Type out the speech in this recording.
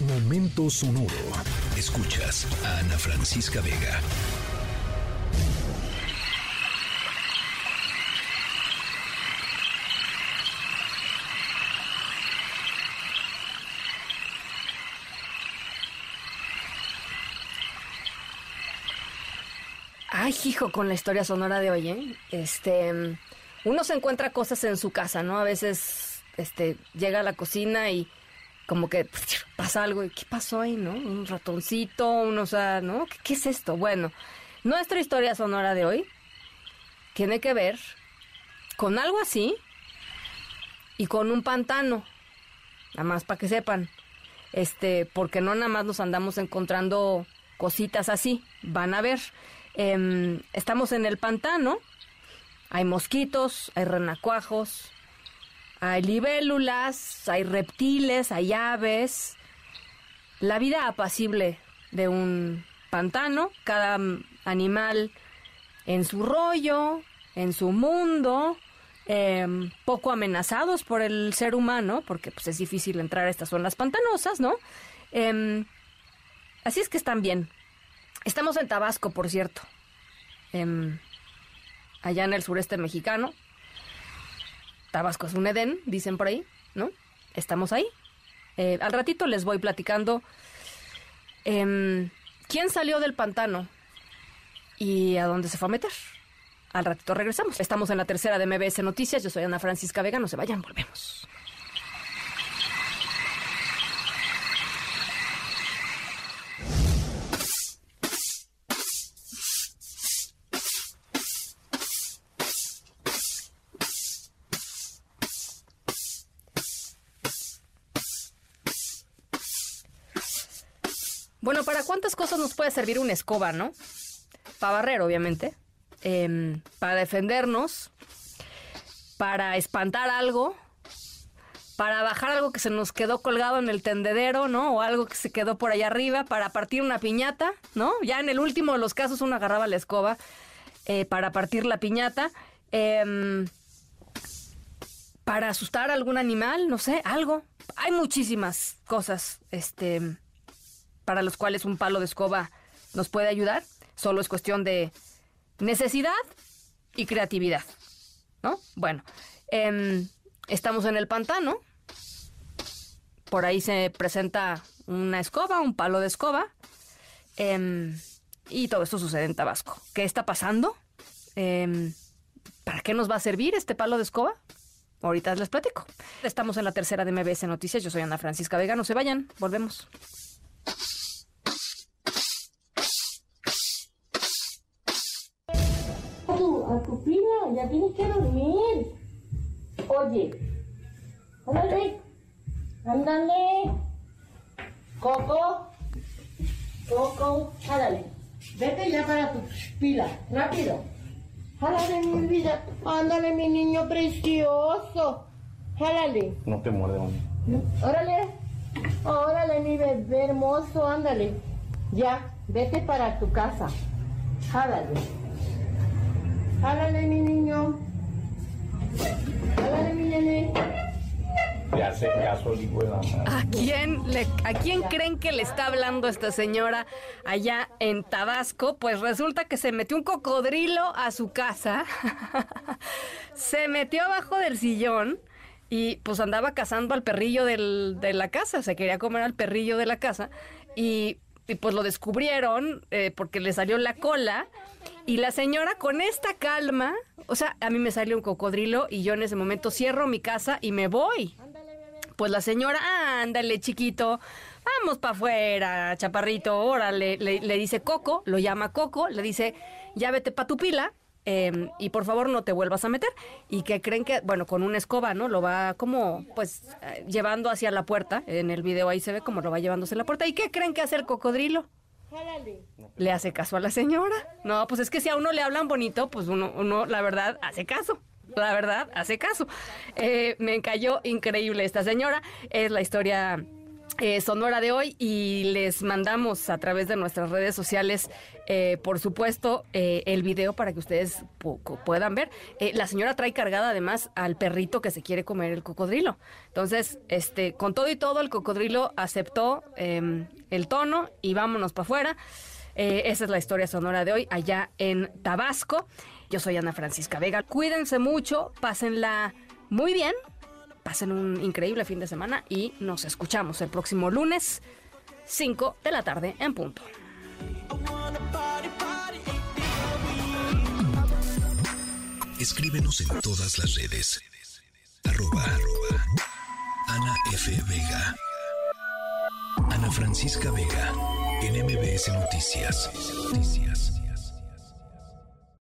Momento sonoro. Escuchas a Ana Francisca Vega. Ay, hijo, con la historia sonora de hoy, ¿eh? Este, uno se encuentra cosas en su casa, ¿no? A veces, este, llega a la cocina y como que pasa algo y ¿qué pasó ahí, no? Un ratoncito, uno, o sea, ¿no? ¿Qué, ¿Qué, es esto? Bueno, nuestra historia sonora de hoy tiene que ver con algo así y con un pantano, nada más para que sepan, este, porque no nada más nos andamos encontrando cositas así, van a ver. Eh, estamos en el pantano, hay mosquitos, hay renacuajos, hay libélulas, hay reptiles, hay aves. La vida apacible de un pantano, cada animal en su rollo, en su mundo, eh, poco amenazados por el ser humano, porque pues, es difícil entrar a estas zonas pantanosas, ¿no? Eh, así es que están bien. Estamos en Tabasco, por cierto, eh, allá en el sureste mexicano. Tabasco es un Edén, dicen por ahí, ¿no? Estamos ahí. Eh, al ratito les voy platicando eh, quién salió del pantano y a dónde se fue a meter. Al ratito regresamos. Estamos en la tercera de MBS Noticias. Yo soy Ana Francisca Vega. No se vayan, volvemos. Bueno, ¿para cuántas cosas nos puede servir una escoba, no? Para barrer, obviamente. Eh, para defendernos. Para espantar algo. Para bajar algo que se nos quedó colgado en el tendedero, ¿no? O algo que se quedó por allá arriba. Para partir una piñata, ¿no? Ya en el último de los casos uno agarraba la escoba eh, para partir la piñata. Eh, para asustar a algún animal, no sé, algo. Hay muchísimas cosas, este para los cuales un palo de escoba nos puede ayudar. Solo es cuestión de necesidad y creatividad, ¿no? Bueno, eh, estamos en el pantano. Por ahí se presenta una escoba, un palo de escoba. Eh, y todo esto sucede en Tabasco. ¿Qué está pasando? Eh, ¿Para qué nos va a servir este palo de escoba? Ahorita les platico. Estamos en la tercera de MBS Noticias. Yo soy Ana Francisca Vega. No se vayan. Volvemos. Pila, ya tienes que dormir. Oye, ándale, ándale. Coco, Coco, ándale. Vete ya para tu pila, rápido. Jálale, mi vida. Ándale, mi niño precioso. Jálale. No te muerde, mami. Órale. Órale, mi bebé hermoso, ándale. Ya, vete para tu casa. Jálale. Jálale, mi niño. Jálale, mi nene. Le hace caso el hijo de la madre. ¿A quién, le, ¿A quién creen que le está hablando esta señora allá en Tabasco? Pues resulta que se metió un cocodrilo a su casa, se metió abajo del sillón y pues andaba cazando al perrillo del, de la casa, se quería comer al perrillo de la casa y, y pues lo descubrieron eh, porque le salió la cola y la señora con esta calma, o sea, a mí me salió un cocodrilo y yo en ese momento cierro mi casa y me voy. Pues la señora, ándale, chiquito, vamos para afuera, chaparrito, órale, le, le, dice Coco, lo llama Coco, le dice, ya vete pa' tu pila. Eh, y por favor no te vuelvas a meter y que creen que bueno con una escoba no lo va como pues eh, llevando hacia la puerta en el video ahí se ve como lo va llevándose a la puerta y qué creen que hace el cocodrilo le hace caso a la señora. No, pues es que si a uno le hablan bonito, pues uno, uno la verdad, hace caso. La verdad, hace caso. Eh, me cayó increíble esta señora. Es la historia eh, Sonora de hoy y les mandamos a través de nuestras redes sociales, eh, por supuesto, eh, el video para que ustedes puedan ver. la señora trae cargada además al perrito que se quiere comer el cocodrilo. Entonces, este, con todo y todo, el cocodrilo aceptó em, el tono y vámonos para afuera. esa es la historia sonora de hoy allá en Tabasco. Yo soy Ana Francisca Vega. Cuídense mucho, pásenla muy bien Pasen un increíble fin de semana y nos escuchamos el próximo lunes, 5 de la tarde en punto. Escríbenos en todas las redes. Arroba, Ana F. Vega. Ana Francisca Vega. En Noticias. Noticias.